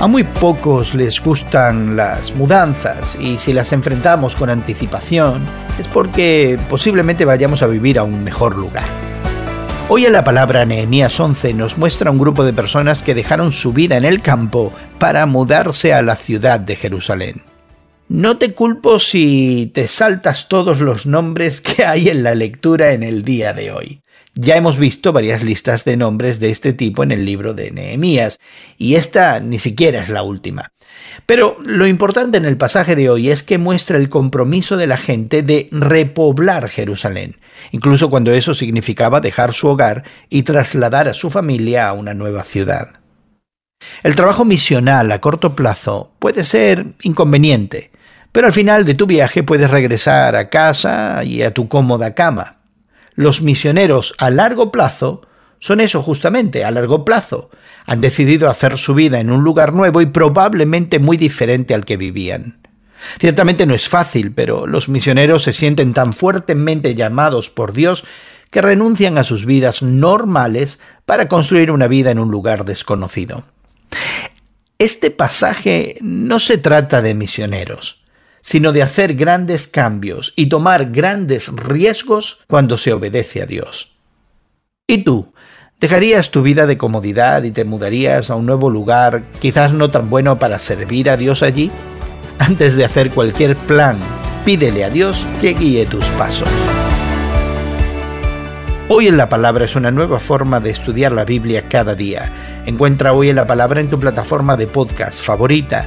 A muy pocos les gustan las mudanzas y si las enfrentamos con anticipación es porque posiblemente vayamos a vivir a un mejor lugar. Hoy en la palabra Nehemías 11 nos muestra un grupo de personas que dejaron su vida en el campo para mudarse a la ciudad de Jerusalén. No te culpo si te saltas todos los nombres que hay en la lectura en el día de hoy. Ya hemos visto varias listas de nombres de este tipo en el libro de Nehemías, y esta ni siquiera es la última. Pero lo importante en el pasaje de hoy es que muestra el compromiso de la gente de repoblar Jerusalén, incluso cuando eso significaba dejar su hogar y trasladar a su familia a una nueva ciudad. El trabajo misional a corto plazo puede ser inconveniente, pero al final de tu viaje puedes regresar a casa y a tu cómoda cama. Los misioneros a largo plazo son eso justamente, a largo plazo. Han decidido hacer su vida en un lugar nuevo y probablemente muy diferente al que vivían. Ciertamente no es fácil, pero los misioneros se sienten tan fuertemente llamados por Dios que renuncian a sus vidas normales para construir una vida en un lugar desconocido. Este pasaje no se trata de misioneros sino de hacer grandes cambios y tomar grandes riesgos cuando se obedece a Dios. ¿Y tú? ¿Dejarías tu vida de comodidad y te mudarías a un nuevo lugar, quizás no tan bueno para servir a Dios allí? Antes de hacer cualquier plan, pídele a Dios que guíe tus pasos. Hoy en la Palabra es una nueva forma de estudiar la Biblia cada día. Encuentra Hoy en la Palabra en tu plataforma de podcast favorita